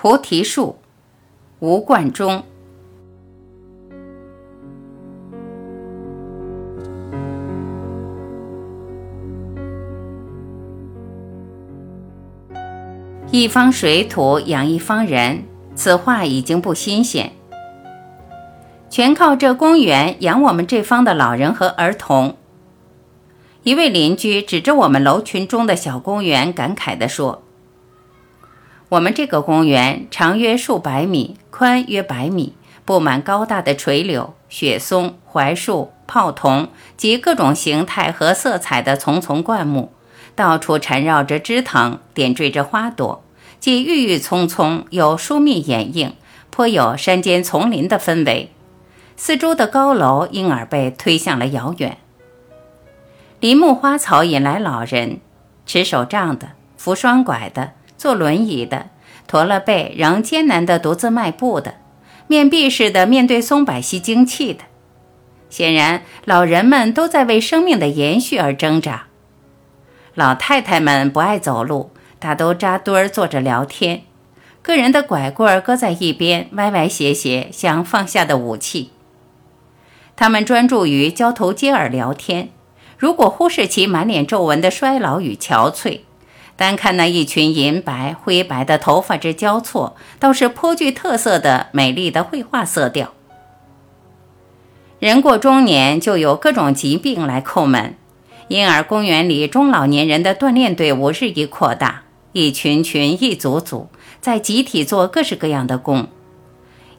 菩提树，吴冠中。一方水土养一方人，此话已经不新鲜。全靠这公园养我们这方的老人和儿童。一位邻居指着我们楼群中的小公园，感慨地说：“我们这个公园长约数百米，宽约百米，布满高大的垂柳、雪松、槐树、泡桐及各种形态和色彩的丛丛灌木，到处缠绕着枝藤，点缀着花朵，既郁郁葱葱，又疏密掩映，颇有山间丛林的氛围。四周的高楼因而被推向了遥远。”林木花草引来老人，持手杖的，扶双拐的，坐轮椅的，驼了背仍艰难地独自迈步的，面壁似的面对松柏吸精气的。显然，老人们都在为生命的延续而挣扎。老太太们不爱走路，大都扎堆儿坐着聊天，个人的拐棍儿搁在一边，歪歪斜斜，像放下的武器。他们专注于交头接耳聊天。如果忽视其满脸皱纹的衰老与憔悴，单看那一群银白、灰白的头发之交错，倒是颇具特色的美丽的绘画色调。人过中年就有各种疾病来叩门，因而公园里中老年人的锻炼队伍日益扩大，一群群、一组组，在集体做各式各样的功，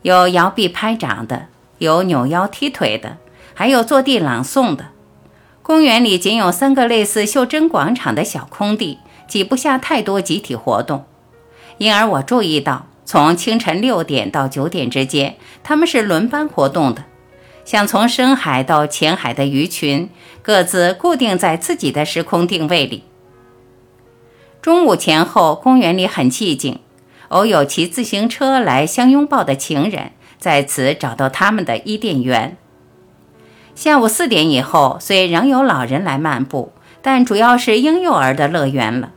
有摇臂拍掌的，有扭腰踢腿的，还有坐地朗诵的。公园里仅有三个类似袖珍广场的小空地，挤不下太多集体活动，因而我注意到，从清晨六点到九点之间，他们是轮班活动的，像从深海到浅海的鱼群，各自固定在自己的时空定位里。中午前后，公园里很寂静，偶有骑自行车来相拥抱的情人，在此找到他们的伊甸园。下午四点以后，虽仍有老人来漫步，但主要是婴幼儿的乐园了。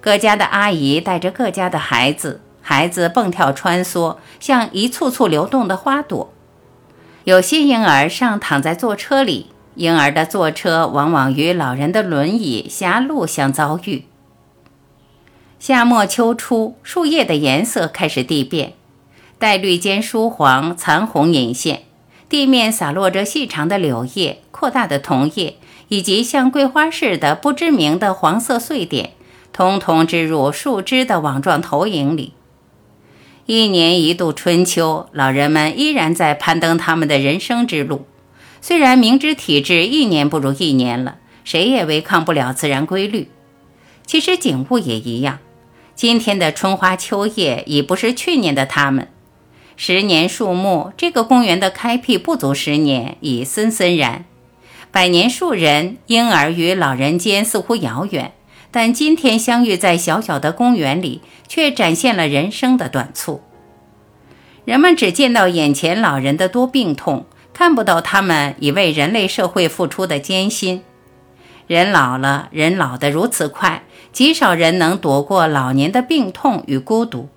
各家的阿姨带着各家的孩子，孩子蹦跳穿梭，像一簇簇流动的花朵。有些婴儿尚躺在坐车里，婴儿的坐车往往与老人的轮椅狭路相遭遇。夏末秋初，树叶的颜色开始递变，带绿间疏黄，残红隐现。地面洒落着细长的柳叶、扩大的桐叶，以及像桂花似的不知名的黄色碎点，通通织入树枝的网状投影里。一年一度春秋，老人们依然在攀登他们的人生之路。虽然明知体质一年不如一年了，谁也违抗不了自然规律。其实景物也一样，今天的春花秋叶已不是去年的他们。十年树木，这个公园的开辟不足十年，已森森然。百年树人，婴儿与老人间似乎遥远，但今天相遇在小小的公园里，却展现了人生的短促。人们只见到眼前老人的多病痛，看不到他们已为人类社会付出的艰辛。人老了，人老得如此快，极少人能躲过老年的病痛与孤独。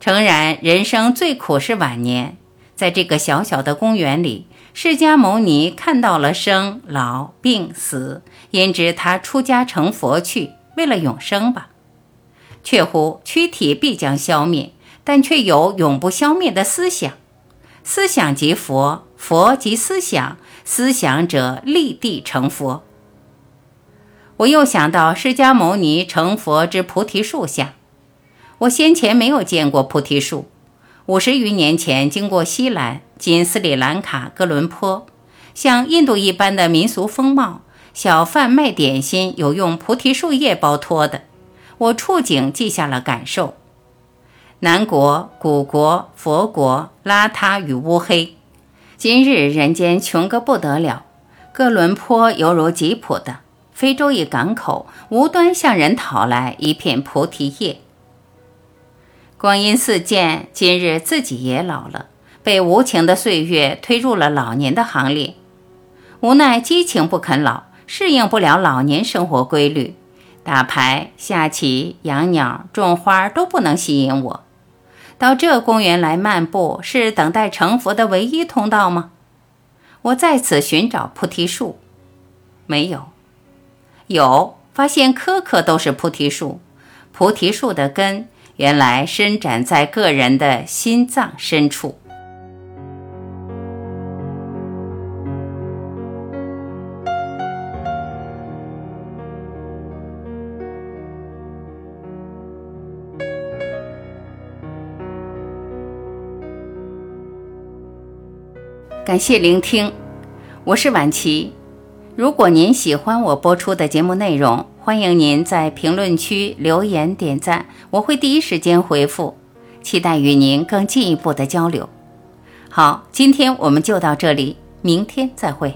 诚然，人生最苦是晚年。在这个小小的公园里，释迦牟尼看到了生老病死，因知他出家成佛去，为了永生吧。却乎躯体必将消灭，但却有永不消灭的思想。思想即佛，佛即思想，思想者立地成佛。我又想到释迦牟尼成佛之菩提树下。我先前没有见过菩提树。五十余年前经过西兰（今斯里兰卡、哥伦坡），像印度一般的民俗风貌，小贩卖点心有用菩提树叶包托的。我触景记下了感受。南国、古国、佛国，邋遢与乌黑。今日人间穷个不得了。哥伦坡犹如吉普的非洲一港口，无端向人讨来一片菩提叶。光阴似箭，今日自己也老了，被无情的岁月推入了老年的行列。无奈激情不肯老，适应不了老年生活规律，打牌、下棋、养鸟、种花都不能吸引我。到这公园来漫步是等待成佛的唯一通道吗？我在此寻找菩提树，没有。有，发现棵棵都是菩提树。菩提树的根原来伸展在个人的心脏深处。感谢聆听，我是晚琪。如果您喜欢我播出的节目内容，欢迎您在评论区留言点赞，我会第一时间回复。期待与您更进一步的交流。好，今天我们就到这里，明天再会。